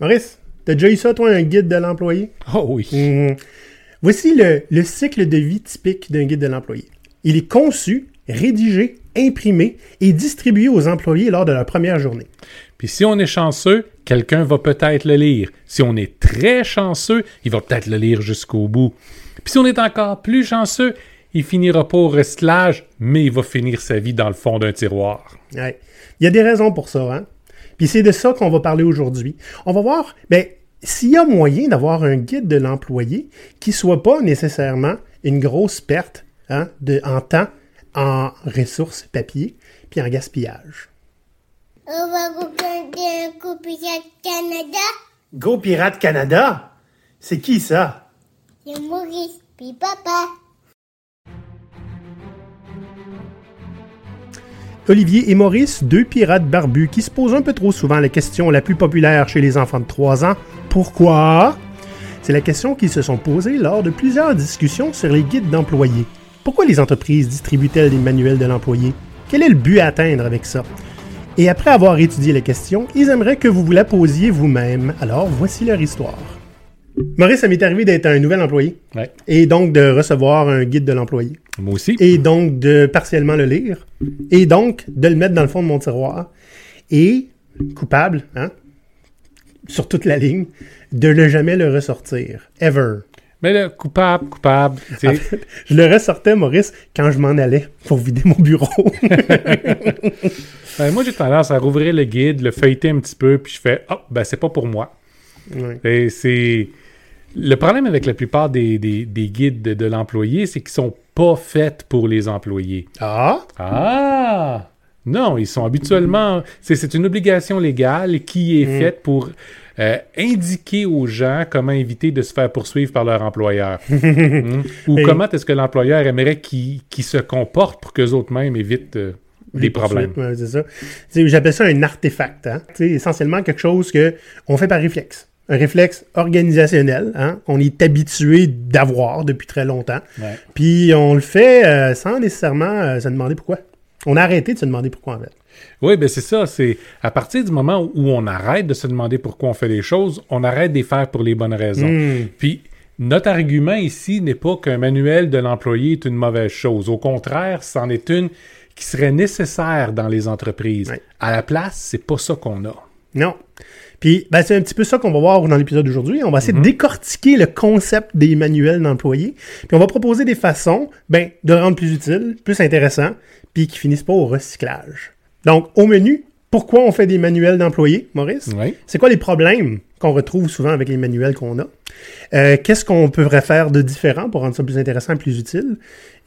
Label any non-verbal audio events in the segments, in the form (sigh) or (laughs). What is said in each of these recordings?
Maurice, t'as déjà eu ça, toi, un guide de l'employé? Oh oui. Mhm. Voici le, le cycle de vie typique d'un guide de l'employé. Il est conçu, rédigé, imprimé et distribué aux employés lors de leur première journée. Puis si on est chanceux, quelqu'un va peut-être le lire. Si on est très chanceux, il va peut-être le lire jusqu'au bout. Puis si on est encore plus chanceux, il finira pas au recyclage, mais il va finir sa vie dans le fond d'un tiroir. Ouais. Il y a des raisons pour ça, hein? Puis c'est de ça qu'on va parler aujourd'hui. On va voir, ben, s'il y a moyen d'avoir un guide de l'employé qui soit pas nécessairement une grosse perte hein, de, en temps, en ressources papier, puis en gaspillage. On va regarder coup Pirate Canada. Go Pirate Canada? C'est qui ça? C'est Maurice, puis papa. Olivier et Maurice, deux pirates barbus qui se posent un peu trop souvent la question la plus populaire chez les enfants de 3 ans. Pourquoi? C'est la question qu'ils se sont posées lors de plusieurs discussions sur les guides d'employés. Pourquoi les entreprises distribuent-elles des manuels de l'employé? Quel est le but à atteindre avec ça? Et après avoir étudié la question, ils aimeraient que vous vous la posiez vous-même. Alors, voici leur histoire. Maurice, ça m'est arrivé d'être un nouvel employé Ouais. et donc de recevoir un guide de l'employé Moi aussi. et donc de partiellement le lire, et donc de le mettre dans le fond de mon tiroir, et, coupable, hein, sur toute la ligne, de ne jamais le ressortir. Ever. Mais le coupable, coupable. En fait, je le ressortais, Maurice, quand je m'en allais pour vider mon bureau. (laughs) Ben, moi, j'ai tendance à rouvrir le guide, le feuilleter un petit peu, puis je fais « Oh, ben c'est pas pour moi. Ouais. » Et c'est... Le problème avec la plupart des, des- des guides de, de l'employé, c'est qu'ils sont pas faits pour les employés. Ah! Ah! Non, ils sont habituellement... C'est, une obligation légale qui est Mm. faite pour euh, indiquer aux gens comment éviter de se faire poursuivre par leur employeur. (laughs) Hmm? Ou Et- comment est-ce que l'employeur aimerait qu'ils se comportent pour qu'eux autres mêmes évitent euh, des Les problèmes. ouais, c'est ça. J'appelle ça un artefact. Hein? Essentiellement quelque chose que on fait par réflexe. Un réflexe organisationnel. Hein? On est habitué d'avoir depuis très longtemps. Ouais. Puis on le fait euh, sans nécessairement euh, se demander pourquoi. On a arrêté de se demander pourquoi en fait. Oui, ben c'est ça. C'est à partir du moment où on arrête de se demander pourquoi on fait les choses, on arrête de les faire pour les bonnes raisons. Hmm. Puis notre argument ici n'est pas qu'un manuel de l'employé est une mauvaise chose. Au contraire, c'en est une qui serait nécessaire dans les entreprises. À la place, c'est pas ça qu'on a. Non. Puis ben, c'est un petit peu ça qu'on va voir dans l'épisode d'aujourd'hui. On va essayer de décortiquer le concept des manuels d'employés. Puis on va proposer des façons ben, de le rendre plus utile, plus intéressant, puis qui finissent pas au recyclage. Donc, au menu, pourquoi on fait des manuels d'employés, Maurice? Oui. C'est quoi les problèmes qu'on retrouve souvent avec les manuels qu'on a? Euh, Qu'est-ce qu'on pourrait faire de différent pour rendre ça plus intéressant et plus utile?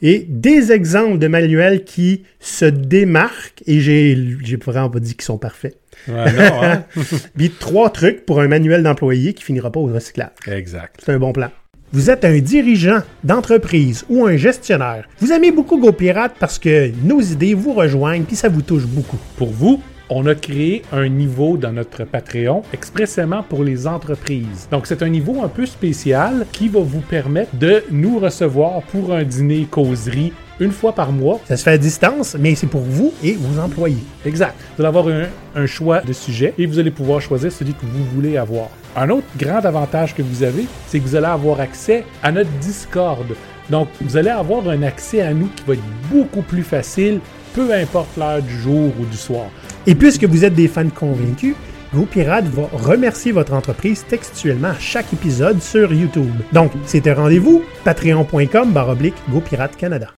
Et des exemples de manuels qui se démarquent, et j'ai j'ai vraiment pas dit qu'ils sont parfaits. Ouais, non, hein? (laughs) Puis trois trucs pour un manuel d'employé qui finira pas au recyclage. exact. C'est un bon plan. Vous êtes un dirigeant d'entreprise ou un gestionnaire. Vous aimez beaucoup GoPirate parce que nos idées vous rejoignent puis ça vous touche beaucoup. Pour vous, on a créé un niveau dans notre Patreon expressément pour les entreprises. Donc, c'est un niveau un peu spécial qui va vous permettre de nous recevoir pour un dîner causerie une fois par mois. Ça se fait à distance, mais c'est pour vous et vos employés. Exact. Vous allez avoir un, un choix de sujet et vous allez pouvoir choisir celui que vous voulez avoir. Un autre grand avantage que vous avez, c'est que vous allez avoir accès à notre Discord. Donc, vous allez avoir un accès à nous qui va être beaucoup plus facile, peu importe l'heure du jour ou du soir. Et puisque vous êtes des fans convaincus, GoPirate va remercier votre entreprise textuellement à chaque épisode sur YouTube. Donc, c'est un rendez-vous, patreon.com baroblique GoPirate Canada.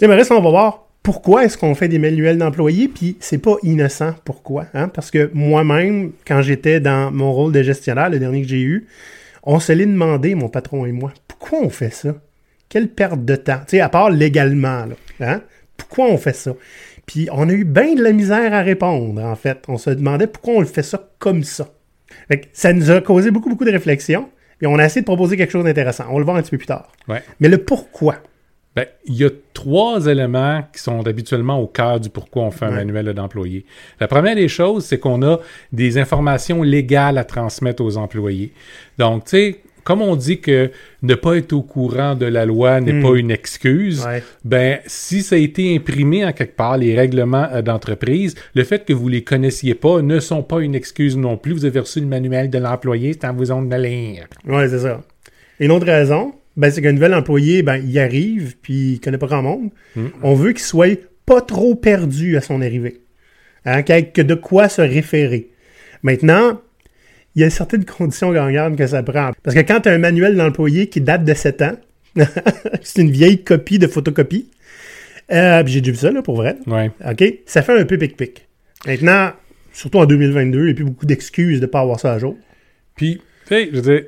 Sais, Maurice, on va voir pourquoi est-ce qu'on fait des manuels d'employés, puis c'est pas innocent pourquoi. Hein? Parce que moi-même, quand j'étais dans mon rôle de gestionnaire, le dernier que j'ai eu, on se l'est demandé, mon patron et moi, pourquoi on fait ça? Quelle perte de temps? Tu sais, à part légalement. Hein? Pourquoi on fait ça? Puis on a eu bien de la misère à répondre, en fait. On se demandait pourquoi on le fait ça comme ça. Fait que ça nous a causé beaucoup, beaucoup de réflexion. Et on a essayé de proposer quelque chose d'intéressant. On va le voir un petit peu plus tard. Ouais. Mais le pourquoi? Ben, il y a trois éléments qui sont habituellement au cœur du pourquoi on fait un Ouais. manuel d'employé. La première des choses, c'est qu'on a des informations légales à transmettre aux employés. Donc, tu sais, comme on dit que ne pas être au courant de la loi n'est Hmm. pas une excuse, Ouais. ben si ça a été imprimé en quelque part, les règlements euh, d'entreprise, le fait que vous les connaissiez pas ne sont pas une excuse non plus. Vous avez reçu le manuel de l'employé, c'est en vous ondes de lire. Ouais, c'est ça. Et une autre raison, ben, c'est qu'un nouvel employé, ben, il arrive, puis il connaît pas grand monde. Mm. On veut qu'il soit pas trop perdu à son arrivée. Hein, qu'il y ait que de quoi se référer. Maintenant, il y a certaines conditions gagnantes que ça prend. Parce que quand tu as un manuel d'employé qui date de 7 ans, (laughs) c'est une vieille copie de photocopie. Euh, j'ai déjà vu ça, là, pour vrai. Ouais. OK? Ça fait un peu pic-pic. Maintenant, surtout en 2022, il n'y a plus beaucoup d'excuses de ne pas avoir ça à jour. Puis, tu sais, je veux dire,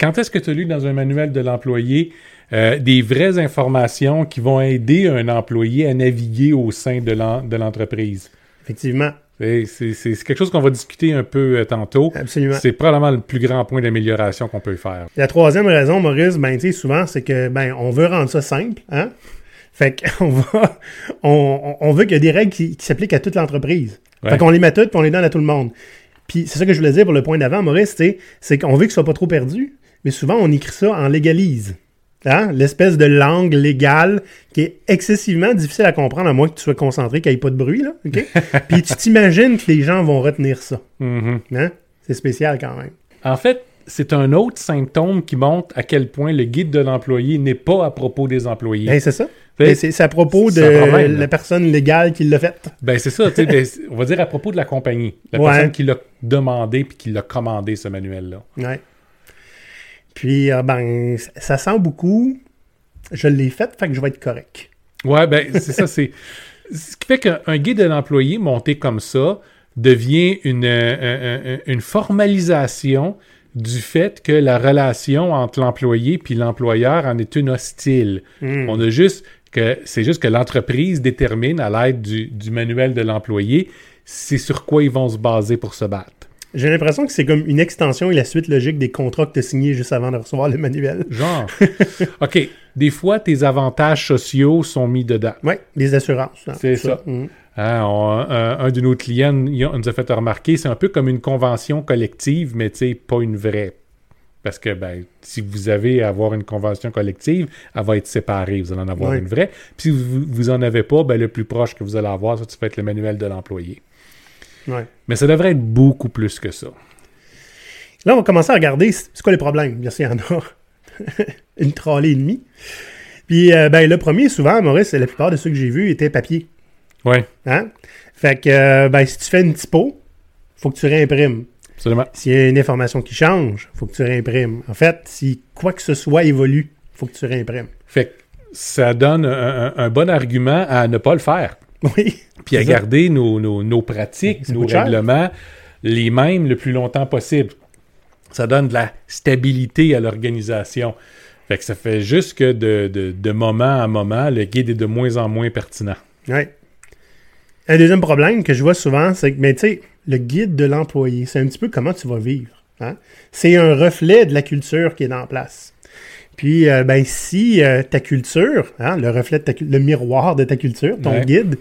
quand est-ce que tu as lu dans un manuel de l'employé euh, des vraies informations qui vont aider un employé à naviguer au sein de l'entreprise? Effectivement. C'est quelque chose qu'on va discuter un peu euh, tantôt. Absolument. C'est probablement le plus grand point d'amélioration qu'on peut faire. La troisième raison, Maurice, ben, tu sais, souvent, c'est que, ben, on veut rendre ça simple, hein? Fait qu'on (laughs) va, on, on veut qu'il y ait des règles qui, qui s'appliquent à toute l'entreprise. Ouais. Fait qu'on les met toutes, puis on les donne à tout le monde. Puis c'est ça que je voulais dire pour le point d'avant, Maurice, c'est qu'on veut que ce soit pas trop perdu, mais souvent, on écrit ça en légalise. Hein? L'espèce de langue légale qui est excessivement difficile à comprendre, à moins que tu sois concentré, qu'il n'y ait pas de bruit, là, (laughs) puis tu t'imagines que les gens vont retenir ça, Mhm. hein? C'est spécial quand même. En fait, c'est un autre symptôme qui montre à quel point le guide de l'employé n'est pas à propos des employés. Ben, c'est ça. Ben, c'est à propos de problème, la personne légale qui l'a fait. Ben, c'est ça, ben, on va dire à propos de la compagnie. La Ouais. personne qui l'a demandé puis qui l'a commandé, ce manuel-là. Ouais. Puis, euh, ben, ça sent beaucoup. Je l'ai fait, fait que je vais être correct. Ouais, ben, c'est ça, c'est. Ce qui fait qu'un guide de l'employé monté comme ça devient une, euh, un- une formalisation du fait que la relation entre l'employé puis l'employeur en est une hostile. Hmm. On a juste que c'est juste que l'entreprise détermine à l'aide du, du manuel de l'employé c'est sur quoi ils vont se baser pour se battre. J'ai l'impression que c'est comme une extension et la suite logique des contrats que tu as signés juste avant de recevoir le manuel. Genre, (laughs) OK, des fois, tes avantages sociaux sont mis dedans. Ouais, les assurances. hein, C'est ça. Mm. Hein, on- un, un de nos clients nous a fait remarquer, c'est un peu comme une convention collective, mais tu sais, pas une vraie. Parce que ben, si vous avez à avoir une convention collective, elle va être séparée. Vous allez en avoir une vraie. Puis si vous, vous en avez pas, ben, le plus proche que vous allez avoir, ça, ça va être le manuel de l'employé. Ouais. Mais ça devrait être beaucoup plus que ça. Là, on va commencer à regarder c'est quoi les problèmes? Bien sûr, il y en a (laughs) une trollée et demie. Puis, euh, ben, le premier, souvent, Maurice, la plupart de ceux que j'ai vus étaient papier. Ouais, Hein? Fait que, euh, ben, si tu fais une typo, faut que tu réimprimes. absolument. S'il y a une information qui change, faut que tu réimprimes. En fait, si quoi que ce soit évolue, faut que tu réimprimes. Fait que ça donne un, un- un bon argument à ne pas le faire. Oui. Puis à ça. garder nos, nos- nos pratiques, nos cher. règlements les mêmes le plus longtemps possible. Ça donne de la stabilité à l'organisation. Fait que ça fait juste que de, de- de moment à moment, le guide est de moins en moins pertinent. Ouais. Un deuxième problème que je vois souvent, c'est que, mais tu sais, le guide de l'employé, c'est un petit peu comment tu vas vivre. hein? C'est un reflet de la culture qui est en place. Puis, euh, ben, si euh, ta culture, hein, le reflet de ta cul- le miroir de ta culture, ton Ouais. guide,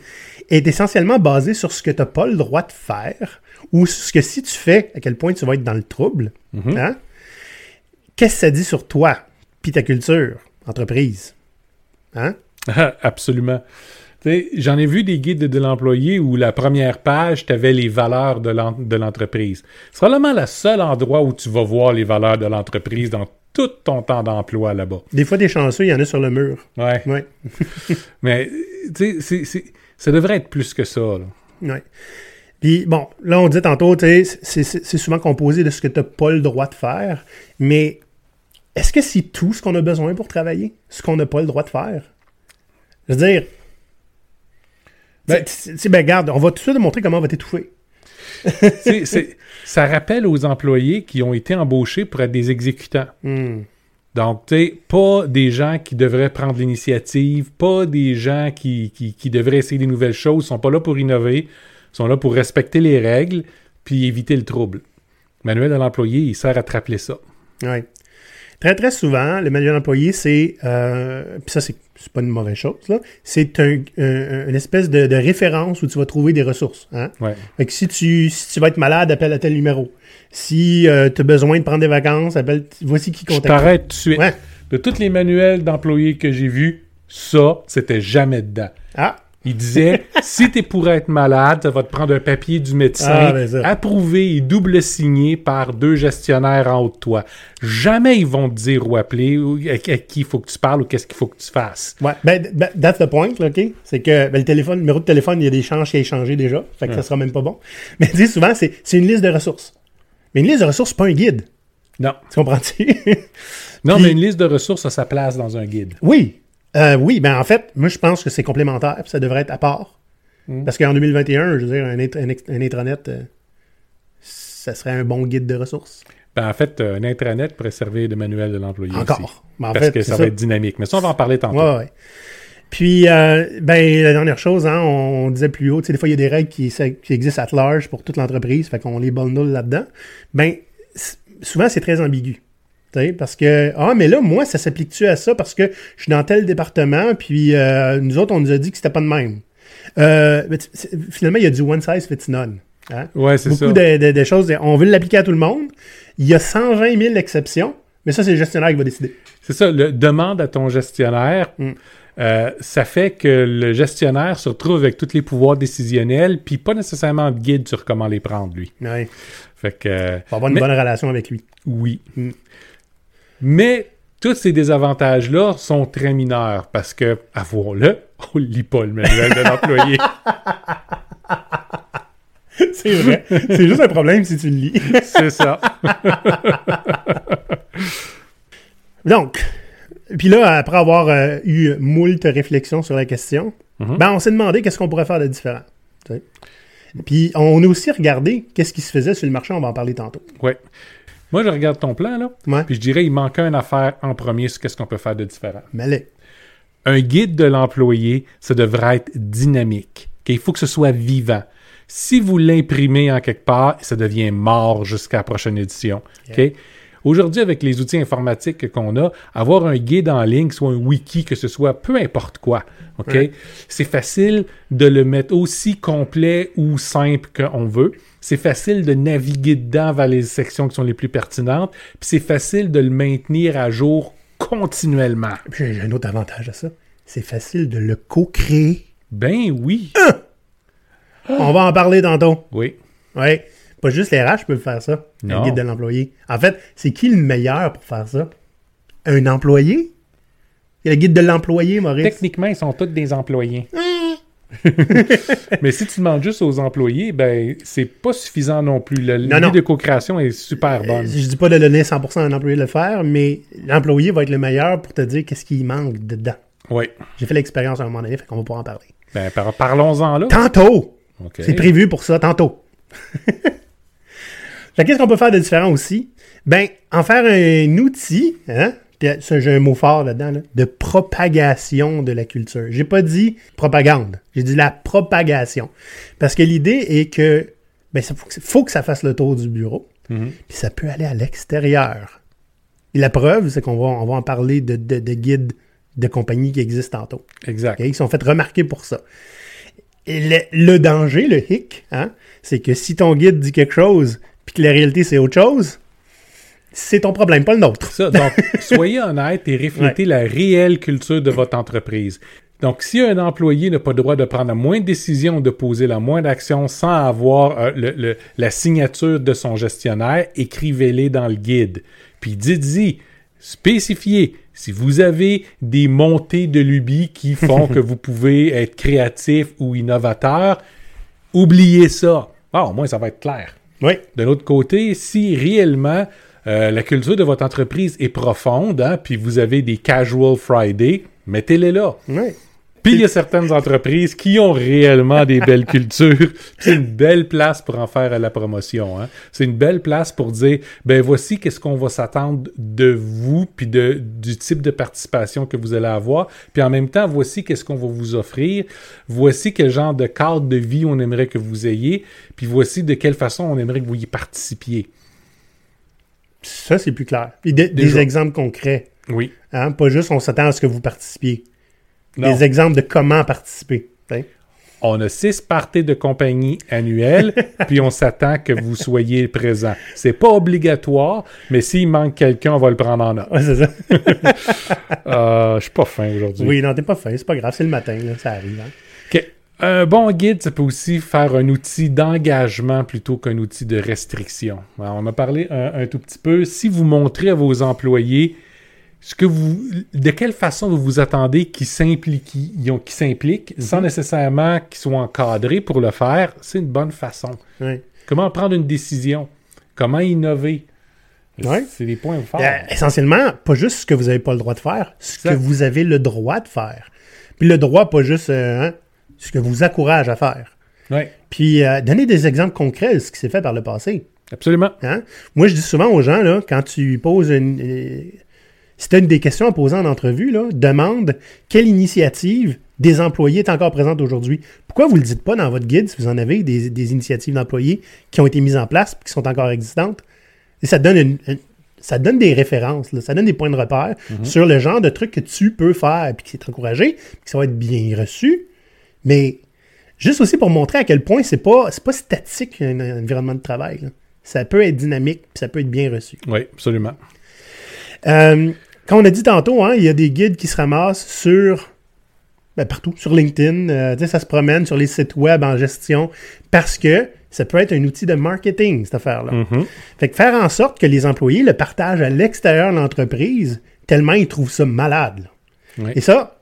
est essentiellement basé sur ce que tu n'as pas le droit de faire, ou sur ce que si tu fais, à quel point tu vas être dans le trouble, Mhm. hein, qu'est-ce que ça dit sur toi, puis ta culture, entreprise? Hein? (laughs) Absolument. J'en ai vu des guides de l'employé où la première page, tu avais les valeurs de l'entreprise. C'est probablement le seul endroit où tu vas voir les valeurs de l'entreprise dans tout ton temps d'emploi là-bas. Des fois, des chanceux, il y en a sur le mur. Ouais. Ouais. (laughs) Mais, tu sais, ça devrait être plus que ça. là. Ouais. Puis bon, là, on dit tantôt, tu sais, c'est- souvent composé de ce que tu n'as pas le droit de faire, mais est-ce que c'est tout ce qu'on a besoin pour travailler? Ce qu'on n'a pas le droit de faire? Je veux dire, Ben- tu sais, ben, regarde, on va tout de suite montrer comment on va t'étouffer. (laughs) C'est- ça rappelle aux employés qui ont été embauchés pour être des exécutants. Hmm. Donc, tu sais, pas des gens qui devraient prendre l'initiative, pas des gens qui, qui, qui devraient essayer des nouvelles choses, sont pas là pour innover, sont là pour respecter les règles puis éviter le trouble. Manuel de l'employé, il sert à te rappeler ça. Oui. Très, très souvent, le manuel employé, c'est, euh, puis ça, c'est c'est pas une mauvaise chose, là, c'est un, un- une espèce de, de référence où tu vas trouver des ressources. Hein? Ouais. Fait que si tu, si tu vas être malade, appelle à tel numéro. Si tu as besoin de prendre des vacances, appelle, voici qui Je contacte. t'arrête tout de suite. Ouais. De tous les manuels d'employés que j'ai vus, ça, c'était jamais dedans. Ah, Il disait, (laughs) si t'es pour être malade, ça va te prendre un papier du médecin, Ah, ben approuvé et double signé par deux gestionnaires en haut de toi. Jamais ils vont te dire où appeler, ou à, à qui il faut que tu parles ou qu'est-ce qu'il faut que tu fasses. ouais. Ben, ben, that's the point, là, OK? C'est que ben, le téléphone, le numéro de téléphone, il y a des changes qui a échangé déjà. Fait que ça sera même pas bon. Mais tu sais, souvent, c'est c'est une liste de ressources. Mais une liste de ressources, c'est pas un guide. Non. Tu comprends-tu? Non, (laughs) Puis- mais une liste de ressources a sa place dans un guide. Oui. Euh, oui, ben en fait, moi je pense que c'est complémentaire, puis ça devrait être à part. Mm. Parce qu'en 2021, je veux dire, un, intranet, euh, ça serait un bon guide de ressources. Ben, en fait, euh, un intranet pourrait servir de manuel de l'employé. Encore. Ben, en parce fait, que ça va être dynamique. Mais ça, on va en parler tantôt. Ouais, ouais. Puis, euh, ben, la dernière chose, hein, on, disait plus haut, tu sais, des fois, il y a des règles qui, ça- qui existent at large pour toute l'entreprise, fait qu'on les bundle là-dedans. Ben, souvent, c'est très ambigu. Parce que, ah, mais là, moi, ça s'applique-tu à ça? Parce que je suis dans tel département, puis euh, nous autres, on nous a dit que c'était pas de même. Euh, mais finalement, il y a du one size fits none. Hein? Ouais, c'est ça. Beaucoup de, de- de choses, on veut l'appliquer à tout le monde. Il y a 120 000 exceptions, mais ça, c'est le gestionnaire qui va décider. C'est ça, le demande à ton gestionnaire, Mm. euh, ça fait que le gestionnaire se retrouve avec tous les pouvoirs décisionnels, puis pas nécessairement de guide sur comment les prendre, lui. Ouais. Fait que, euh, Faut avoir une Mais- bonne relation avec lui. oui. Mm. Mais tous ces désavantages-là sont très mineurs, parce que, avouons-le, on lit pas le manuel de l'employé. (laughs) C'est vrai. c'est juste un problème si tu le lis. C'est ça. (laughs) Donc, puis là, après avoir euh, eu moult réflexions sur la question, Mhm. ben on s'est demandé qu'est-ce qu'on pourrait faire de différent. Puis on a aussi regardé qu'est-ce qui se faisait sur le marché, on va en parler tantôt. Ouais. Moi, je regarde ton plan, là, Ouais. puis je dirais, il manque une affaire en premier sur qu'est-ce qu'on peut faire de différent. Mais allez. un guide de l'employé, ça devrait être dynamique. OK? Il faut que ce soit vivant. Si vous l'imprimez en quelque part, ça devient mort jusqu'à la prochaine édition. OK? Aujourd'hui, avec les outils informatiques qu'on a, avoir un guide en ligne, soit un wiki, que ce soit peu importe quoi, OK? Ouais. C'est facile de le mettre aussi complet ou simple qu'on veut. C'est facile de naviguer dedans vers les sections qui sont les plus pertinentes. Puis c'est facile de le maintenir à jour continuellement. Puis j'ai un autre avantage à ça. C'est facile de le co-créer. Ben oui. On va en parler tantôt. Oui. Oui. Pas juste les RH peuvent faire ça. Non. Un guide de l'employé. En fait, c'est qui le meilleur pour faire ça? Un employé? Il y a le guide de l'employé, Maurice. Techniquement, ils sont tous des employés. (laughs) Mais si tu demandes juste aux employés, ben c'est pas suffisant non plus. Le- de co-création est super Euh, bonne. Je dis pas de donner 100% à un employé de le faire, mais l'employé va être le meilleur pour te dire qu'est-ce qu'il manque dedans. Oui. J'ai fait l'expérience à un moment donné, fait qu'on va pouvoir en parler. Ben par- parlons-en là. Tantôt! C'est prévu pour ça, tantôt. (laughs) qu'est-ce qu'on peut faire de différent aussi? Ben, en faire un outil, hein? Ça, j'ai un mot fort là-dedans, là, de propagation de la culture. J'ai pas dit propagande, j'ai dit la propagation. Parce que l'idée est que, ben, ça faut, que- faut que ça fasse le tour du bureau, Mhm. puis ça peut aller à l'extérieur. Et la preuve, c'est qu'on va, on va en parler de, de, de guides de compagnies qui existent tantôt. Exact. OK? Ils sont fait remarquer pour ça. Et le, le danger, le hic, hein, c'est que si ton guide dit quelque chose, puis que la réalité c'est autre chose, c'est ton problème, pas le nôtre. Ça, donc, (laughs) soyez honnête et reflétez la réelle culture de votre entreprise. Donc, si un employé n'a pas le droit de prendre la moindre décision, de poser la moindre action sans avoir euh, le- le- la signature de son gestionnaire, écrivez-les dans le guide. Puis dites-y, spécifiez, si vous avez des montées de lubie qui font que (laughs) vous pouvez être créatif ou innovateur, oubliez ça. Ah, au moins, ça va être clair. Oui. De l'autre côté, si réellement euh, la culture de votre entreprise est profonde, hein, puis vous avez des casual Friday, mettez-les là. Oui. Puis il y a certaines entreprises qui ont réellement des belles cultures. (laughs) C'est une belle place pour en faire à la promotion. Hein. C'est une belle place pour dire, ben voici qu'est-ce qu'on va s'attendre de vous, puis de, du type de participation que vous allez avoir. Puis en même temps, voici qu'est-ce qu'on va vous offrir. Voici quel genre de cadre de vie on aimerait que vous ayez. Puis voici de quelle façon on aimerait que vous y participiez. Ça, c'est plus clair. Puis de- des exemples concrets. Oui. Hein? Pas juste on s'attend à ce que vous participiez. Non. Des exemples de comment participer. T'sais. On a six parties de compagnie annuelles, (laughs) puis on s'attend que vous soyez présent. C'est pas obligatoire, mais s'il manque quelqu'un, on va le prendre en note. Ouais, c'est ça. (laughs) Euh, je suis pas fin aujourd'hui. Oui, non, t'es pas fin. C'est pas grave. C'est le matin. Là, ça arrive. hein. OK. Un bon guide, ça peut aussi faire un outil d'engagement plutôt qu'un outil de restriction. Alors, on a parlé un, un tout petit peu. Si vous montrez à vos employés ce que vous, de quelle façon vous vous attendez qu'ils s'impliquent, s'impliquent, sans nécessairement qu'ils soient encadrés pour le faire, c'est une bonne façon. Comment prendre une décision? Comment innover? C'est des points forts. Euh, essentiellement, pas juste ce que vous n'avez pas le droit de faire, ce que vous avez le droit de faire. Puis le droit, pas juste euh, hein, ce que vous encourage à faire. Puis euh, donner des exemples concrets de ce qui s'est fait par le passé. absolument. Hein? Moi, je dis souvent aux gens, là, quand tu poses une. euh, si tu as une des questions à poser en entrevue, là, demande quelle initiative des employés est encore présente aujourd'hui. Pourquoi vous ne le dites pas dans votre guide si vous en avez des, des initiatives d'employés qui ont été mises en place et qui sont encore existantes? Et ça donne une- une- ça donne des références, là, ça donne des points de repère sur le genre de trucs que tu peux faire puis qui est encouragé, puis que ça va être bien reçu. Mais juste aussi pour montrer à quel point c'est pas pas statique un, un environnement de travail. là. Ça peut être dynamique, puis ça peut être bien reçu. Oui, absolument. Euh, quand on a dit tantôt, hein, il y a des guides qui se ramassent sur ben, partout, sur LinkedIn, euh, ça se promène sur les sites web en gestion parce que ça peut être un outil de marketing, cette affaire-là. Mhm. Fait que faire en sorte que les employés le partagent à l'extérieur de l'entreprise, tellement ils trouvent ça malade. Oui. Et ça,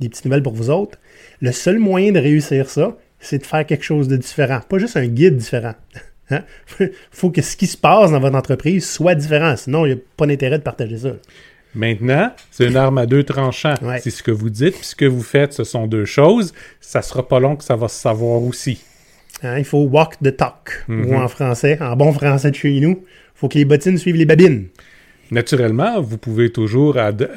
des petites nouvelles pour vous autres, le seul moyen de réussir ça, c'est de faire quelque chose de différent, pas juste un guide différent. Hein? (laughs) faut que ce qui se passe dans votre entreprise soit différent, sinon il n'y a pas d'intérêt de partager ça. Maintenant, c'est une arme à deux tranchants. Ouais. C'est ce que vous dites, puis ce que vous faites, ce sont deux choses. Ça sera pas long que ça va se savoir aussi. Hein, il faut walk the talk, Mhm. ou en français, en bon français de chez nous, faut que les bottines suivent les babines. Naturellement, vous pouvez toujours,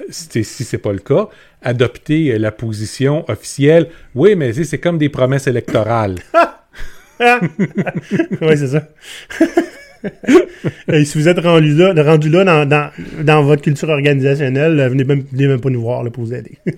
si c'est pas le cas, adopter euh, la position officielle. Oui, mais c'est comme des promesses électorales. (laughs) oui, c'est ça. (laughs) Et si vous êtes rendu là, rendu là dans, dans, dans votre culture organisationnelle, euh, venez même, venez même pas nous voir là, pour vous aider. (laughs)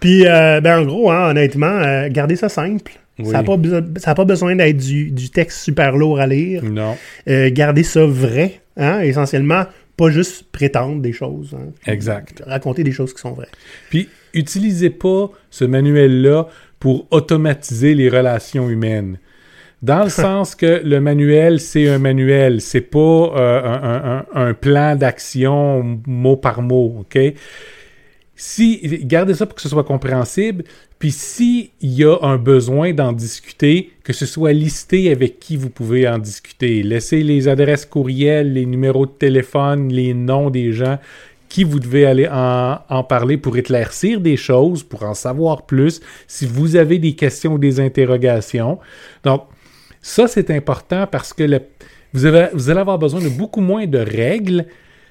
Puis, euh, ben, en gros, hein, honnêtement, euh, gardez ça simple. Oui. Ça n'a pas, besoin d'être du, du texte super lourd à lire. Non. Euh, gardez ça vrai, hein, essentiellement, pas juste prétendre des choses. hein. Exact. Raconter des choses qui sont vraies. Puis, utilisez pas ce manuel-là pour automatiser les relations humaines. Dans le (laughs) sens que le manuel, c'est un manuel, c'est pas euh, un, un- plan d'action mot par mot, OK? Si, gardez ça pour que ce soit compréhensible, puis s'il y a un besoin d'en discuter, que ce soit listé avec qui vous pouvez en discuter. Laissez les adresses courriels, les numéros de téléphone, les noms des gens qui vous devez aller en, en parler pour éclaircir des choses, pour en savoir plus, si vous avez des questions ou des interrogations. Donc, ça, c'est important parce que le- vous, avez- vous allez avoir besoin de beaucoup moins de règles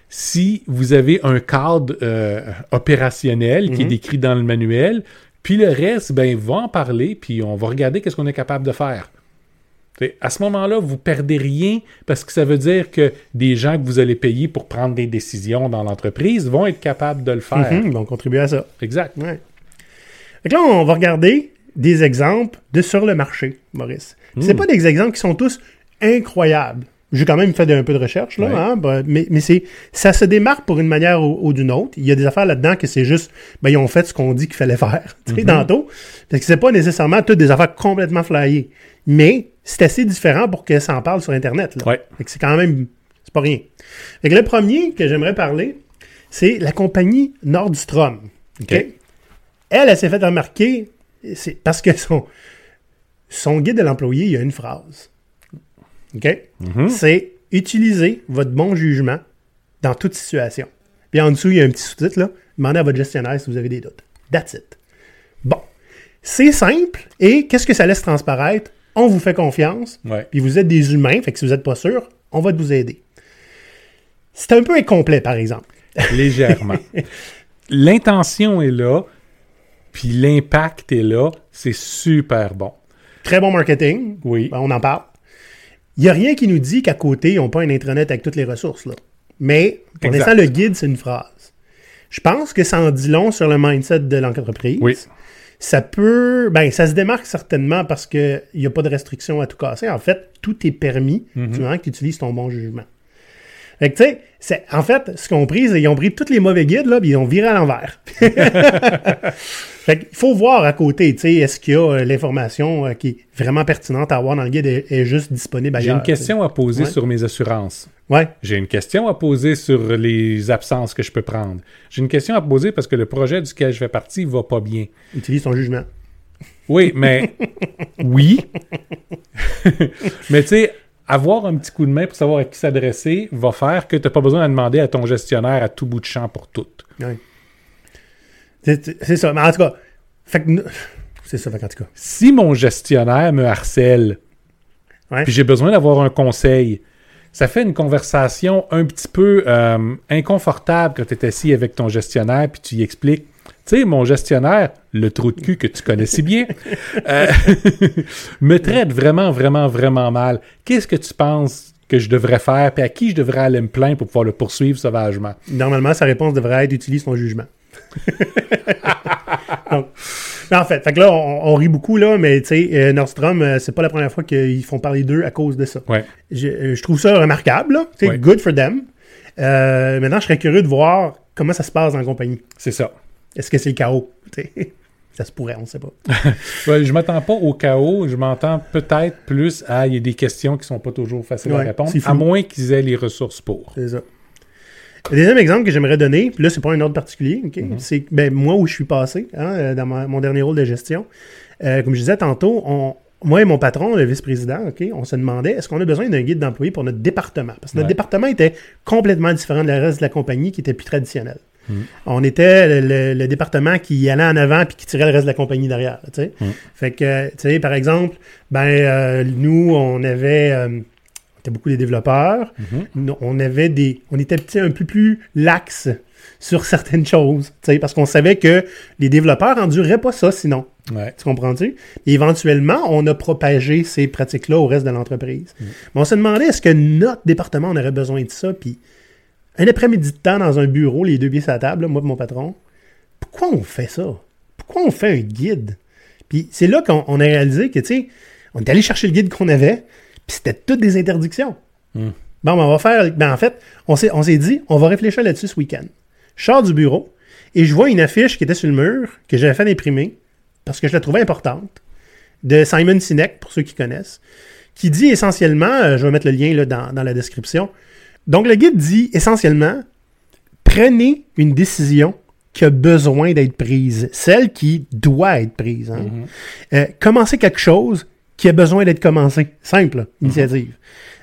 si vous avez un cadre euh, opérationnel qui est décrit dans le manuel. Puis le reste, ben, va en parler, puis on va regarder qu'est-ce qu'on est capable de faire. T'sais, À ce moment-là, vous perdez rien parce que ça veut dire que des gens que vous allez payer pour prendre des décisions dans l'entreprise vont être capables de le faire. Ils vont contribuer à ça. Exact. Ouais. Que là, on va regarder des exemples de sur le marché, Maurice. C'est Mm. pas des exemples qui sont tous incroyables. J'ai quand même fait un peu de recherche, là, Ouais. hein, ben, mais, mais c'est, ça se démarque pour une manière ou, ou d'une autre. Il y a des affaires là-dedans que c'est juste, ben, ils ont fait ce qu'on dit qu'il fallait faire, (laughs) tu sais, tantôt. Parce que c'est pas nécessairement toutes des affaires complètement flyées. Mais c'est assez différent pour que ça en parle sur Internet, là. Ouais. Fait que c'est quand même, c'est pas rien. Fait que le premier que j'aimerais parler, c'est la compagnie Nordstrom. OK? OK. Elle, elle s'est fait remarquer, c'est parce que son, son guide de l'employé, il y a une phrase. OK? Mhm. C'est utiliser votre bon jugement dans toute situation. Puis en dessous, il y a un petit sous-titre, là. Demandez à votre gestionnaire si vous avez des doutes. That's it. Bon. C'est simple. Et qu'est-ce que ça laisse transparaître? On vous fait confiance. Ouais. Puis vous êtes des humains. Fait que si vous n'êtes pas sûr, on va vous aider. C'est un peu incomplet, par exemple. (laughs) Légèrement. L'intention est là, puis l'impact est là. C'est super bon. Très bon marketing. Oui. Ben, on en parle. Il n'y a rien qui nous dit qu'à côté, ils n'ont pas un intranet avec toutes les ressources. Là. Mais pour l'instant, le guide, c'est une phrase. Je pense que ça en dit long sur le mindset de l'entreprise. Oui. Ça peut. Ben, ça se démarque certainement parce qu'il n'y a pas de restriction à tout casser. En fait, tout est permis Mhm. du moment que tu utilises ton bon jugement. Fait que, tu sais, c'est- en fait, ce qu'on pris, c'est qu'ils ont pris tous les mauvais guides, là, puis ils ont viré à l'envers. (laughs) fait qu'il faut voir à côté, tu sais, est-ce qu'il y a euh, l'information euh, qui est vraiment pertinente à avoir dans le guide est, est juste disponible J'ai une question à poser Ouais. sur mes assurances. Ouais. J'ai une question à poser sur les absences que je peux prendre. J'ai une question à poser parce que le projet duquel je fais partie va pas bien. Utilise ton jugement. Oui, mais (laughs) oui. (laughs) mais tu sais, avoir un petit coup de main pour savoir à qui s'adresser va faire que tu n'as pas besoin de demander à ton gestionnaire à tout bout de champ pour tout. Ouais. C'est ça. Mais en tout cas, fait que nous- (laughs) c'est ça, fait qu'en tout cas. Si mon gestionnaire me harcèle, Ouais. puis j'ai besoin d'avoir un conseil, ça fait une conversation un petit peu euh, inconfortable quand tu es assis avec ton gestionnaire puis tu y expliques. Tu sais, mon gestionnaire, le trou de cul que tu connais si bien, (laughs) euh, (laughs) me traite vraiment, vraiment, vraiment mal. Qu'est-ce que tu penses que je devrais faire, puis à qui je devrais aller me plaindre pour pouvoir le poursuivre sauvagement? Normalement, sa réponse devrait être utilise ton jugement. (laughs) Donc, en fait, fait que là, on, on rit beaucoup, là, mais tu sais, euh, Nordstrom, euh, c'est pas la première fois qu'ils font parler d'eux à cause de ça. Ouais. Je, euh, je trouve ça remarquable, là. Ouais. good for them. Euh, maintenant, je serais curieux de voir comment ça se passe dans la compagnie. C'est ça. Est-ce que c'est le chaos? (laughs) Ça se pourrait, on sait pas. (laughs) Ouais, je m'attends pas au chaos, je m'entends peut-être plus à il y a des questions qui sont pas toujours faciles à répondre, à moins qu'ils aient les ressources pour. C'est ça. Le deuxième exemple que j'aimerais donner, puis là, c'est pas un ordre particulier, ok? c'est ben, moi où je suis passé, hein, euh, dans ma- mon dernier rôle de gestion. Euh, comme je disais tantôt, on, moi et mon patron, le vice-président, on se demandait est-ce qu'on a besoin d'un guide d'employés pour notre département? Parce que notre Ouais. département était complètement différent de la reste de la compagnie qui était plus traditionnelle. Mhm. On était le, département qui allait en avant puis qui tirait le reste de la compagnie derrière. Mhm. Fait que, tu sais, par exemple, ben, euh, nous, on avait. euh, on était beaucoup des développeurs. Mhm. Nous, on avait des. On était un peu plus lax sur certaines choses. Parce qu'on savait que les développeurs endureraient pas ça sinon. Ouais. Tu comprends-tu? Et éventuellement, on a propagé ces pratiques-là au reste de l'entreprise. Mm. Mais on se demandait est-ce que notre département, on aurait besoin de ça? Puis, un après-midi de temps dans un bureau, les deux pieds sur la table, là, moi et mon patron, pourquoi on fait ça? Pourquoi on fait un guide? Puis c'est là qu'on on a réalisé que, tu sais, on est allé chercher le guide qu'on avait, puis c'était toutes des interdictions. Mm. Bon, ben, on va faire. Ben, en fait, on s'est, on s'est dit, on va réfléchir là-dessus ce week-end. Je sors du bureau et je vois une affiche qui était sur le mur que j'avais fait imprimer parce que je la trouvais importante de Simon Sinek, pour ceux qui connaissent, qui dit essentiellement, euh, je vais mettre le lien là, dans, dans la description. Donc, le guide dit essentiellement, prenez une décision qui a besoin d'être prise, celle qui doit être prise. hein. Mhm. Euh, commencez quelque chose qui a besoin d'être commencé. Simple, initiative.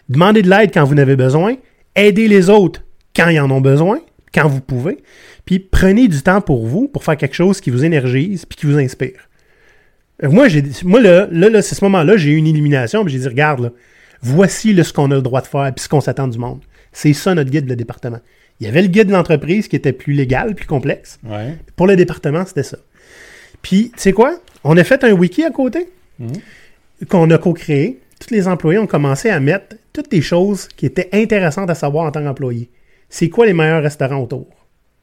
Demandez de l'aide quand vous en avez besoin. Aidez les autres quand ils en ont besoin, quand vous pouvez. Puis prenez du temps pour vous, pour faire quelque chose qui vous énergise puis qui vous inspire. Euh, Moi, j'ai, moi là, là, là, c'est ce moment-là, j'ai eu une illumination, puis j'ai dit, regarde, là, voici là, ce qu'on a le droit de faire, puis ce qu'on s'attend du monde. C'est ça notre guide, le département. Il y avait le guide de l'entreprise qui était plus légal, plus complexe. Ouais. Pour le département, c'était ça. Puis, tu sais quoi? On a fait un wiki à côté Mhm. qu'on a co-créé. Tous les employés ont commencé à mettre toutes les choses qui étaient intéressantes à savoir en tant qu'employé. C'est quoi les meilleurs restaurants autour?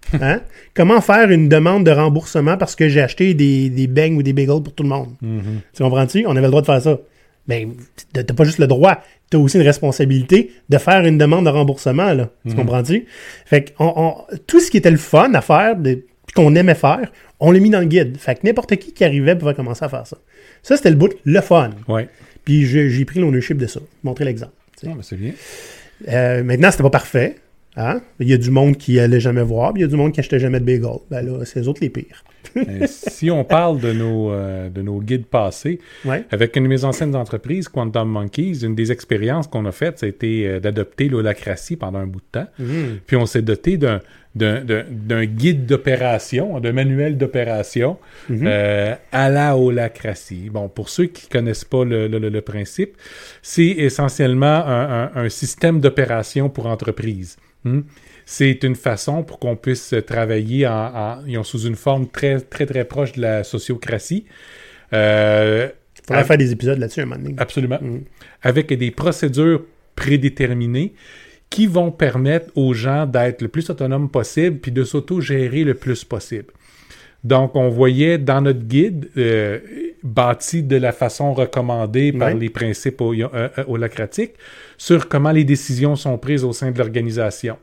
(laughs) Hein? Comment faire une demande de remboursement parce que j'ai acheté des, des beignes ou des bagels pour tout le monde? Mhm. Tu comprends-tu? On avait le droit de faire ça. Mais t'as t'as pas juste le droit, t'as aussi une responsabilité de faire une demande de remboursement, là. Tu comprends-tu? Fait que on- on- tout ce qui était le fun à faire, qu'on aimait faire, on l'a mis dans le guide. Fait que n'importe qui qui arrivait pouvait commencer à faire ça. Ça, c'était le bout, le fun. Ouais. Puis j'ai pris l'ownership de ça, montrer l'exemple. Non, mais c'est bien. Euh, maintenant, c'était pas parfait. Hein? Il y a du monde qui allait jamais voir, puis il y a du monde qui achetait jamais de bagel. Ben là, c'est les autres les pires. (laughs) Si on parle de nos, euh, de nos guides passés, Ouais. avec une de mes anciennes entreprises, Quantum Monkeys, une des expériences qu'on a faites, été euh, d'adopter l'holacratie pendant un bout de temps. Mhm. Puis on s'est doté d'un, d'un, guide d'opération, d'un manuel d'opération Mhm. euh, à la holacratie. Bon, pour ceux qui connaissent pas le, le- le- le principe, c'est essentiellement un, un- un système d'opération pour entreprise. Hmm? C'est une façon pour qu'on puisse travailler en, en- ils ont sous une forme très, très, très proche de la sociocratie. Euh, faudrait faire des épisodes là-dessus un moment donné. Absolument. Mm. Avec des procédures prédéterminées qui vont permettre aux gens d'être le plus autonomes possible puis de s'auto-gérer le plus possible. Donc, on voyait dans notre guide, euh, bâti de la façon recommandée par les principes ho- euh, euh, holacratiques, sur comment les décisions sont prises au sein de l'organisation.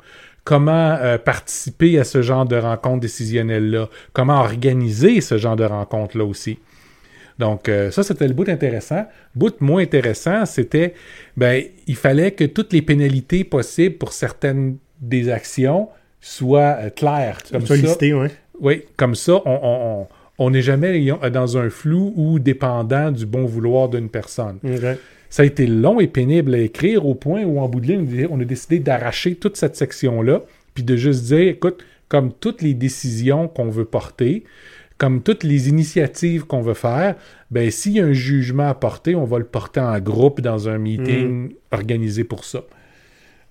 Comment euh, participer à ce genre de rencontres décisionnelles-là. Comment organiser ce genre de rencontres-là aussi. Donc, euh, ça, c'était le bout intéressant. Le bout moins intéressant, c'était, ben, il fallait que toutes les pénalités possibles pour certaines des actions soient euh, claires. Comme ça, ouais. Oui, comme ça, on- on on- on n'est jamais dans un flou ou dépendant du bon vouloir d'une personne. Ça a été long et pénible à écrire au point où, en bout de ligne, on a décidé d'arracher toute cette section-là, puis de juste dire, écoute, comme toutes les décisions qu'on veut porter, comme toutes les initiatives qu'on veut faire, ben s'il y a un jugement à porter, on va le porter en groupe dans un meeting organisé pour ça.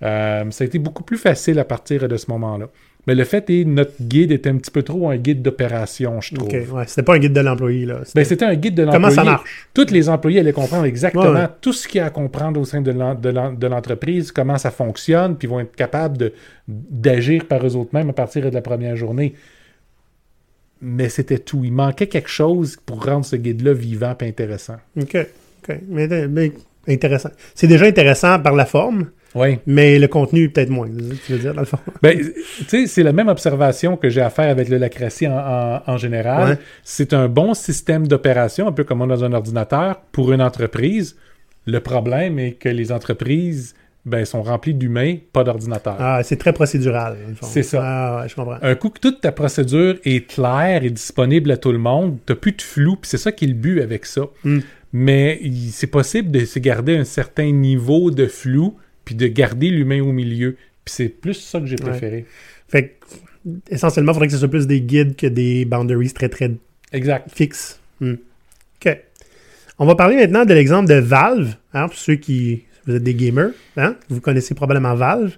Euh, ça a été beaucoup plus facile à partir de ce moment-là. Mais le fait est, notre guide était un petit peu trop un guide d'opération, je trouve. Ok, ouais. C'était pas un guide de l'employé, là. Ben, C'était- c'était un guide de l'employé. Comment ça marche? Tous les employés allaient comprendre exactement Ouais, ouais. tout ce qu'il y a à comprendre au sein de l'en- de l'en- de l'entreprise, comment ça fonctionne, puis vont être capables de- d'agir par eux autres mêmes à partir de la première journée. Mais c'était tout. Il manquait quelque chose pour rendre ce guide-là vivant et intéressant. OK. OK. Mais, mais intéressant. C'est déjà intéressant par la forme, Oui. mais le contenu, peut-être moins. Tu veux dire, dans le fond? Ben, tu sais, c'est la même observation que j'ai à faire avec le lacratie en, en- en général. Ouais. C'est un bon système d'opération, un peu comme on a dans un ordinateur, pour une entreprise. Le problème est que les entreprises ben, sont remplies d'humains, pas d'ordinateurs. Ah, c'est très procédural. C'est ça. Ah, ouais, je comprends. Un coup que toute ta procédure est claire et disponible à tout le monde, t'as plus de flou, puis c'est ça qui est le but avec ça. Mm. Mais c'est possible de se garder un certain niveau de flou, puis de garder l'humain au milieu. Puis c'est plus ça que j'ai préféré. Fait que, essentiellement, il faudrait que ce soit plus des guides que des boundaries très, très Exact. fixes. Hmm. OK. On va parler maintenant de l'exemple de Valve. Hein, pour ceux qui... Vous êtes des gamers. Hein? Vous connaissez probablement Valve.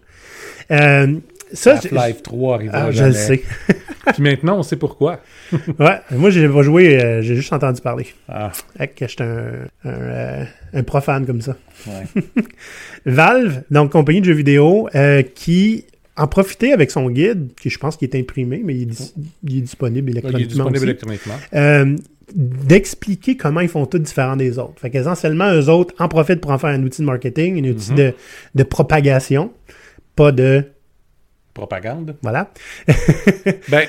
Euh, ça, Half-Life 3 arrivera Ah, je le sais. (laughs) Puis maintenant, on sait pourquoi. (laughs) Ouais, moi, j'ai pas joué, euh, j'ai juste entendu parler. Ah, que j'étais un, un, euh, un profane comme ça. ouais. (laughs) Valve, donc compagnie de jeux vidéo, euh, qui en profitait avec son guide, qui je pense qu'il est imprimé, mais il est, dis- il est disponible Il est électroniquement disponible électroniquement. euh, d'expliquer comment ils font tout différent des autres. Fait qu'essentiellement, eux autres en profitent pour en faire un outil de marketing, un outil Mhm. de, de propagation, pas de... Propagande. Voilà. (laughs) Ben,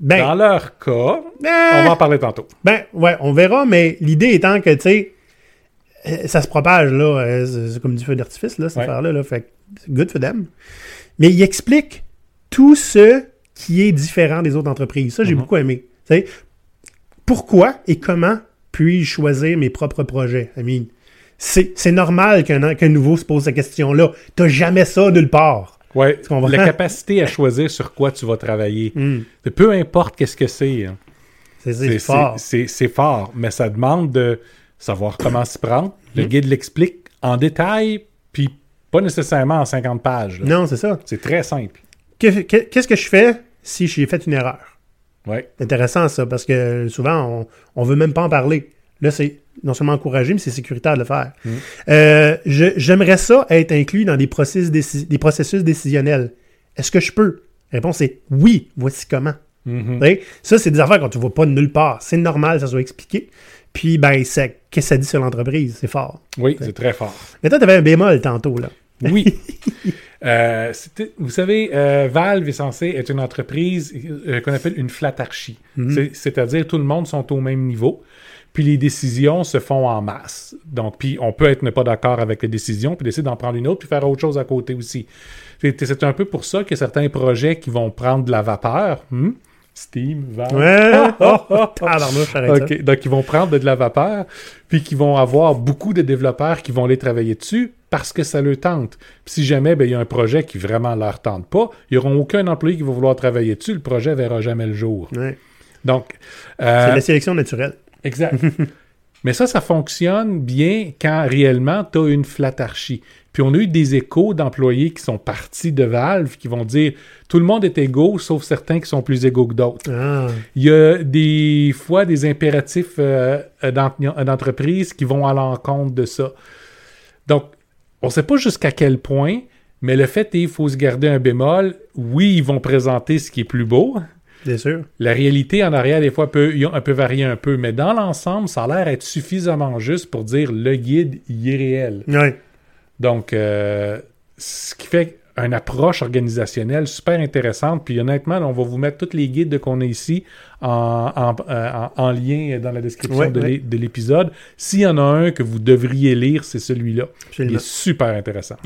Ben, dans leur cas, ben, on va en parler tantôt. Ben, ouais, on verra, mais l'idée étant que, tu sais, euh, ça se propage, là. euh, C'est comme du feu d'artifice, là, cette Ouais. affaire-là. Là, fait good for them. Mais il explique tout ce qui est différent des autres entreprises. Ça, j'ai Mhm. beaucoup aimé. Tu sais, pourquoi et comment puis-je choisir mes propres projets? Mean, c'est normal qu'un qu'un nouveau se pose cette question-là. T'as jamais ça nulle part. Ouais, la capacité à choisir sur quoi tu vas travailler. Hmm. Peu importe qu'est-ce que c'est. hein. C'est fort. c'est- fort, mais ça demande de savoir comment s'y prendre. Le Mhm. guide l'explique en détail, puis pas nécessairement en 50 pages. là. Non, c'est ça. C'est très simple. Que- que- Qu'est-ce que je fais si j'ai fait une erreur? Ouais. C'est intéressant ça, parce que souvent, on, on veut même pas en parler. Là, c'est non seulement encouragé, mais c'est sécuritaire de le faire. Mm. Euh, je- J'aimerais ça être inclus dans des processus, des processus décisionnels. Est-ce que je peux? La réponse est oui, voici comment. Mhm. Sais, Ça, c'est des affaires quand tu ne vois pas de nulle part. C'est normal, ça soit expliqué. Puis, ben, ça- qu'est-ce que ça dit sur l'entreprise? C'est fort. Oui, c'est très fort. Mais toi, tu avais un bémol tantôt, là. Oui. (laughs) Euh, vous savez, euh, Valve est censé être une entreprise euh, qu'on appelle une flatarchie. C'est- C'est-à-dire tout le monde sont au même niveau, puis les décisions se font en masse. Donc, puis on peut être ne pas d'accord avec les décisions, puis décider d'en prendre une autre, puis faire autre chose à côté aussi. C'est un peu pour ça a certains projets qui vont prendre de la vapeur. hmm? Steam, Valve. Ouais! (laughs) oh, oh, donc ils vont prendre de la vapeur, puis qu'ils vont avoir beaucoup de développeurs qui vont aller travailler dessus parce que ça leur tente. Puis si jamais ben, il y a un projet qui vraiment leur tente pas, ils n'auront aucun employé qui va vouloir travailler dessus, le projet verra jamais le jour. Ouais. Donc, C'est euh, la sélection naturelle. exact. (laughs) Mais ça, ça fonctionne bien quand réellement tu as une flatarchie. Puis on a eu des échos d'employés qui sont partis de Valve qui vont dire tout le monde est égaux, sauf certains qui sont plus égaux que d'autres. Ah, Il y a des fois des impératifs euh, d'en- d'entreprise qui vont à l'encontre de ça. Donc, on ne sait pas jusqu'à quel point, mais le fait est qu'il faut se garder un bémol. Oui, ils vont présenter ce qui est plus beau. bien sûr. La réalité en arrière, des fois, peut, peut varier un peu, mais dans l'ensemble, ça a l'air être suffisamment juste pour dire le guide, il est réel. Ouais. Donc, euh, ce qui fait une approche organisationnelle super intéressante. Puis honnêtement, on va vous mettre tous les guides qu'on a ici en, en- euh, en- en lien dans la description Ouais, de ouais. l'épisode. S'il y en a un que vous devriez lire, c'est celui-là. Il est super intéressant.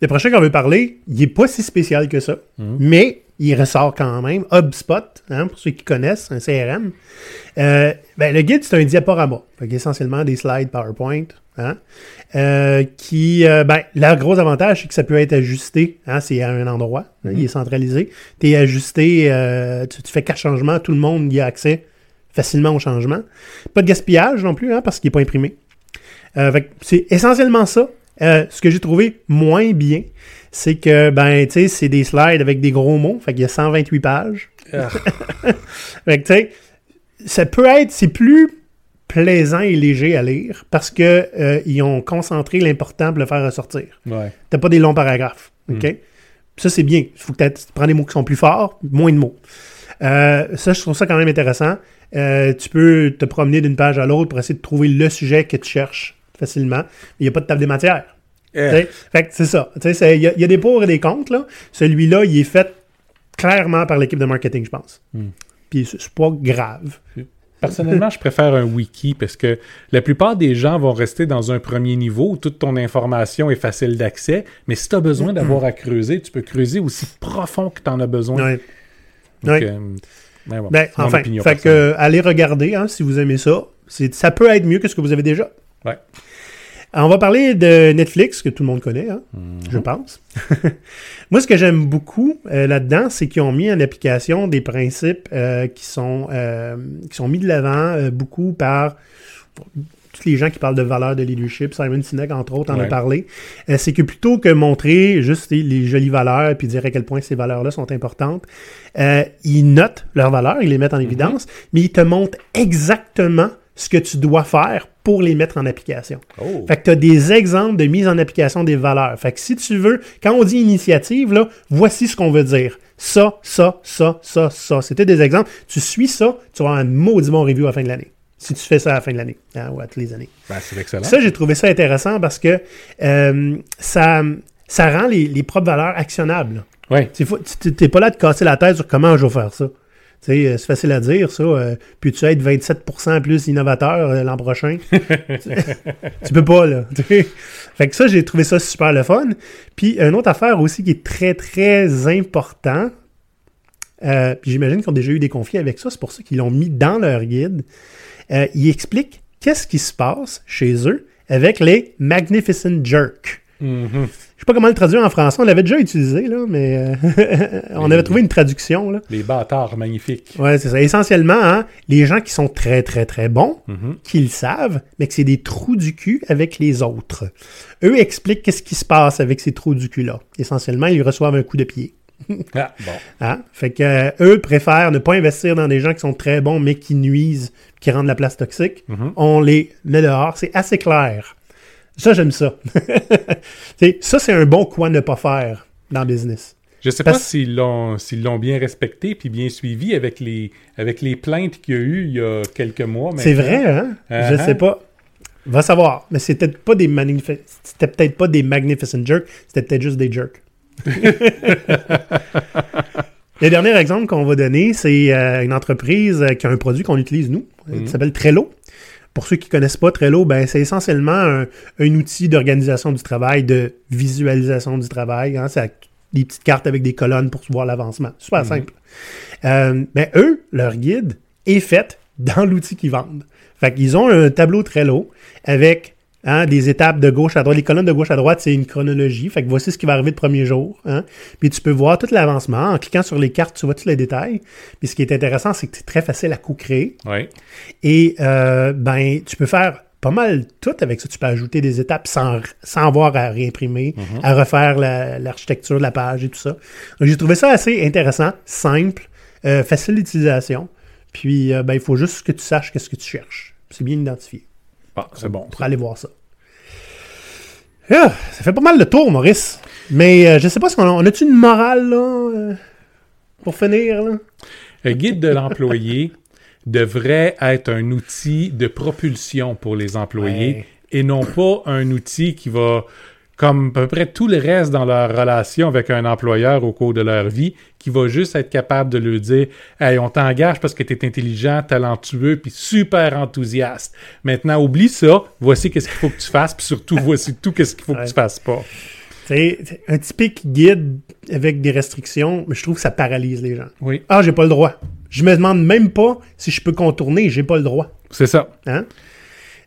Le prochain qu'on veut parler, il n'est pas si spécial que ça, mais il ressort quand même. HubSpot, hein, pour ceux qui connaissent, un CRM. Euh, ben, le guide, c'est un diaporama. Essentiellement des slides PowerPoint. Hein, euh, qui, euh, ben, le gros avantage, c'est que ça peut être ajusté. Hein, c'est à un endroit. hein, il est centralisé. Tu es ajusté, tu, tu fais quatre changements, tout le monde y a accès facilement au changement. Pas de gaspillage non plus, hein, parce qu'il n'est pas imprimé. C'est essentiellement ça. Ce que j'ai trouvé moins bien, c'est que, ben, tu sais, c'est des slides avec des gros mots. Fait qu'il y a 128 pages. Ah, (laughs) Fait que, tu sais, ça peut être, c'est plus plaisant et léger à lire parce que euh, ils ont concentré l'important pour le faire ressortir. ouais. T'as pas des longs paragraphes. OK? Ça, c'est bien. Il faut que tu prends des mots qui sont plus forts, moins de mots. Euh, ça, je trouve ça quand même intéressant. Euh, tu peux te promener d'une page à l'autre pour essayer de trouver le sujet que tu cherches facilement. Il n'y a pas de table des matières. Fait que c'est ça. Il y, a- il y a des pour et des contre. Là. Celui-là, il est fait clairement par l'équipe de marketing, je pense. Hmm. Puis c'est pas grave. Personnellement, je préfère un wiki parce que la plupart des gens vont rester dans un premier niveau où toute ton information est facile d'accès. Mais si tu as besoin d'avoir à creuser, tu peux creuser aussi profond que tu en as besoin. Ouais. Donc, euh, ben bon, Ben, enfin, opinion fait que, euh, allez regarder hein, si vous aimez ça. C'est- Ça peut être mieux que ce que vous avez déjà. Ouais. Alors, on va parler de Netflix, que tout le monde connaît, hein, Mhm. je pense. (laughs) Moi, ce que j'aime beaucoup euh, là-dedans, c'est qu'ils ont mis en application des principes euh, qui, sont, euh, qui sont mis de l'avant euh, beaucoup par tous les gens qui parlent de valeurs de leadership. Simon Sinek, entre autres, en a parlé. Euh, c'est que plutôt que montrer juste les, les jolies valeurs puis dire à quel point ces valeurs-là sont importantes, euh, ils notent leurs valeurs, ils les mettent en évidence, mais ils te montrent exactement ce que tu dois faire pour les mettre en application. Oh. Fait que tu as des exemples de mise en application des valeurs. Fait que si tu veux, quand on dit initiative, là, voici ce qu'on veut dire. Ça, ça, ça, ça, ça. C'était des exemples. Tu suis ça, tu vas avoir un maudit bon review à la fin de l'année. Si tu fais ça à la fin de l'année, hein, ou à toutes les années. Ben, c'est excellent. Ça, j'ai trouvé ça intéressant parce que euh, ça, ça rend les, les propres valeurs actionnables. Ouais. Tu n'es pas là de casser la tête sur comment je vais faire ça. Tu sais, euh, c'est facile à dire, ça. Euh, Puis-tu être 27% plus innovateur euh, l'an prochain? tu, (laughs) tu peux pas, là. tu. Fait que ça, j'ai trouvé ça super le fun. Puis, une autre affaire aussi qui est très, très important, euh, puis j'imagine qu'ils ont déjà eu des conflits avec ça, c'est pour ça qu'ils l'ont mis dans leur guide. Ils expliquent qu'est-ce qui se passe chez eux avec les Magnificent Jerk. Mhm. Je sais pas comment le traduire en français, on l'avait déjà utilisé, là, mais euh, (laughs) on avait trouvé une traduction. Là. Les bâtards magnifiques. Ouais, c'est ça. Essentiellement, hein, les gens qui sont très, très, très bons, Mhm. qui le savent, mais que c'est des trous du cul avec les autres. Eux expliquent qu'est-ce qui se passe avec ces trous du cul-là. Essentiellement, ils reçoivent un coup de pied. Ah, bon. (laughs) Hein? Fait que euh, eux préfèrent ne pas investir dans des gens qui sont très bons, mais qui nuisent, qui rendent la place toxique. Mhm. On les met dehors. C'est assez clair. Ça, j'aime ça. (laughs) Ça, c'est un bon quoi ne pas faire dans le business. Je sais pas s'ils l'ont s'ils l'ont bien respecté puis bien suivi avec les avec les plaintes qu'il y a eu il y a quelques mois. C'est vrai, hein? Je Uh-huh. sais pas. Va savoir. Mais c'était pas des c'était peut-être pas des magnificent jerks, c'était peut-être juste des jerks. (laughs) Le dernier exemple qu'on va donner, c'est euh, une entreprise qui a un produit qu'on utilise nous, qui s'appelle Trello. Pour ceux qui connaissent pas Trello, ben, c'est essentiellement un, un outil d'organisation du travail, de visualisation du travail. Hein, c'est des petites cartes avec des colonnes pour voir l'avancement. Super Mhm. simple. Euh, mais eux, leur guide est fait dans l'outil qu'ils vendent. Fait qu'ils ont un tableau Trello avec Hein, des étapes de gauche à droite. Les colonnes de gauche à droite, c'est une chronologie. Fait que voici ce qui va arriver le premier jour. Hein. Puis tu peux voir tout l'avancement. En cliquant sur les cartes, tu vois tous les détails. Puis ce qui est intéressant, c'est que c'est très facile à co-créer. Oui. Et euh, ben, tu peux faire pas mal tout avec ça. Tu peux ajouter des étapes sans, sans avoir à réimprimer, à refaire la- l'architecture de la page et tout ça. J'ai trouvé ça assez intéressant, simple, euh, facile d'utilisation. Puis euh, ben, il faut juste que tu saches qu'est-ce que tu cherches. C'est bien identifié Bon, c'est bon. pour aller voir ça. Ah, ça fait pas mal de tour, Maurice. Mais euh, je sais pas si on a, on a-tu une morale là, euh, pour finir. Là? Le guide de l'employé (laughs) devrait être un outil de propulsion pour les employés Ouais. et non pas un outil qui va, comme à peu près tout le reste dans leur relation avec un employeur au cours de leur vie, qui va juste être capable de leur dire Hey, on t'engage parce que tu es intelligent, talentueux, puis super enthousiaste. Maintenant, oublie ça, voici qu'est-ce qu'il faut que tu fasses, puis surtout, voici tout qu'est-ce qu'il faut que tu fasses pas. C'est c'est un typique guide avec des restrictions, mais je trouve que ça paralyse les gens. Oui. Ah, j'ai pas le droit. Je me demande même pas si je peux contourner, j'ai pas le droit. C'est ça. Hein?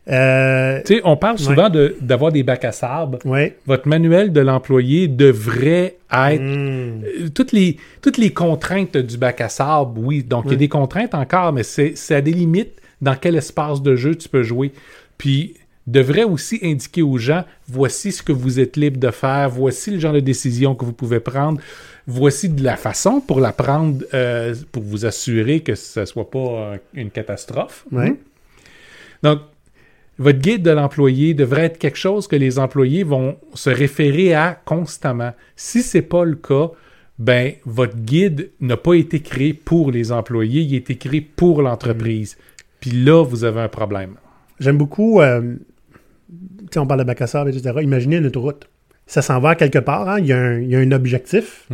Euh, Tu sais, on parle souvent d'avoir des bacs à sable. ouais. Votre manuel de l'employé devrait être Hmm. Euh, toutes les toutes les contraintes du bac à sable, oui. Donc il y a des contraintes encore, mais c'est à des limites dans quel espace de jeu tu peux jouer. Puis devrait aussi indiquer aux gens voici ce que vous êtes libre de faire, voici le genre de décision que vous pouvez prendre, voici de la façon pour la prendre euh, pour vous assurer que ce soit pas une catastrophe. Ouais. Donc, votre guide de l'employé devrait être quelque chose que les employés vont se référer à constamment. Si c'est pas le cas, ben votre guide n'a pas été créé pour les employés, il a été créé pour l'entreprise. Puis là, vous avez un problème. J'aime beaucoup, euh, tu sais, on parle de bac à sable, etc. Imaginez une autoroute. Ça s'en va quelque part, hein. il, y a un, il y a un objectif,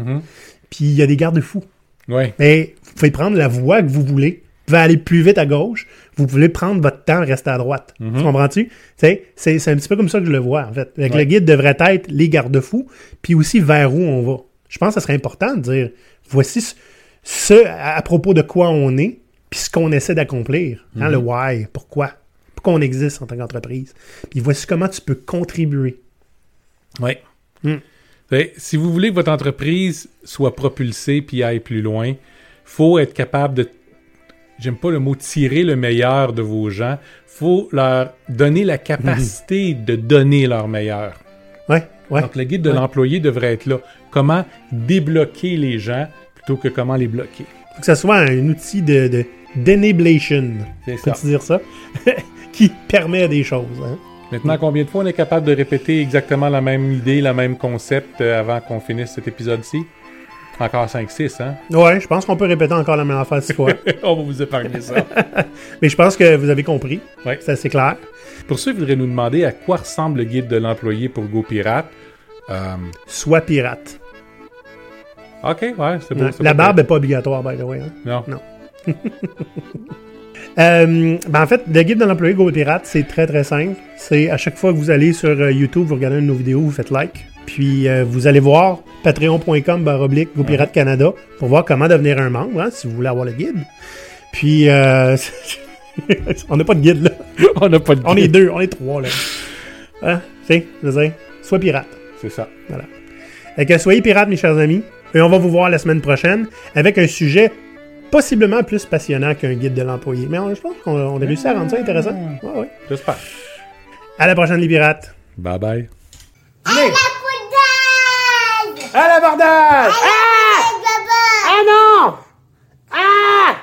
puis il y a des garde-fous. Oui, Mais vous pouvez prendre la voie que vous voulez. Vous pouvez aller plus vite à gauche. Vous pouvez prendre votre temps rester à droite. Tu comprends-tu? Tu sais, C'est c'est un petit peu comme ça que je le vois, en fait. Ouais. Le guide devrait être les garde-fous, puis aussi vers où on va. Je pense que ce serait important de dire, voici ce, ce- à, à propos de quoi on est, puis ce qu'on essaie d'accomplir. Hein, Le why, pourquoi. Pourquoi on existe en tant qu'entreprise. Puis voici comment tu peux contribuer. oui. Hmm. Si vous voulez que votre entreprise soit propulsée puis aille plus loin, faut être capable de j'aime pas le mot tirer le meilleur de vos gens, faut leur donner la capacité de donner leur meilleur. Ouais, ouais. Donc le guide de Ouais. l'employé devrait être là. Comment débloquer les gens plutôt que comment les bloquer. Faut que ça soit un outil de, de d'enablation. C'est ça. Peux-tu dire ça? (laughs) qui permet des choses. Hein? Maintenant, combien de fois on est capable de répéter exactement la même idée, la même concept euh, avant qu'on finisse cet épisode-ci? Encore 5-6, hein? Ouais, je pense qu'on peut répéter encore la même affaire six fois. (laughs) on va vous épargner ça. (laughs) Mais je pense que vous avez compris. Ouais. C'est assez clair. Pour ceux qui voudraient nous demander à quoi ressemble le guide de l'employé pour GoPirate, euh, Soit pirate. OK, ouais, c'est c'est La barbe n'est pas obligatoire, by the way. hein? Non. Non. (laughs) Euh, ben en fait, le guide de l'employé Go Pirate, c'est très très simple. C'est à chaque fois que vous allez sur euh, YouTube, vous regardez une de nos vidéos, vous faites like. Puis euh, vous allez voir patreon.com baroblique Go Pirate Canada pour voir comment devenir un membre, hein, si vous voulez avoir le guide. Puis euh, (laughs) on n'a pas de guide là. (laughs) on n'a pas de On est guide. deux, on est trois là. Hein? Tu sais, je veux dire, sois pirate. C'est ça. Fait que soyez pirates, mes chers amis. Et on va vous voir la semaine prochaine avec un sujet possiblement plus passionnant qu'un guide de l'employé. Mais on- je pense qu'on on a réussi à rendre ça intéressant. Ouais, ouais. J'espère. À la prochaine, les pirates. Bye bye. À l'abordage Ah Ah non Ah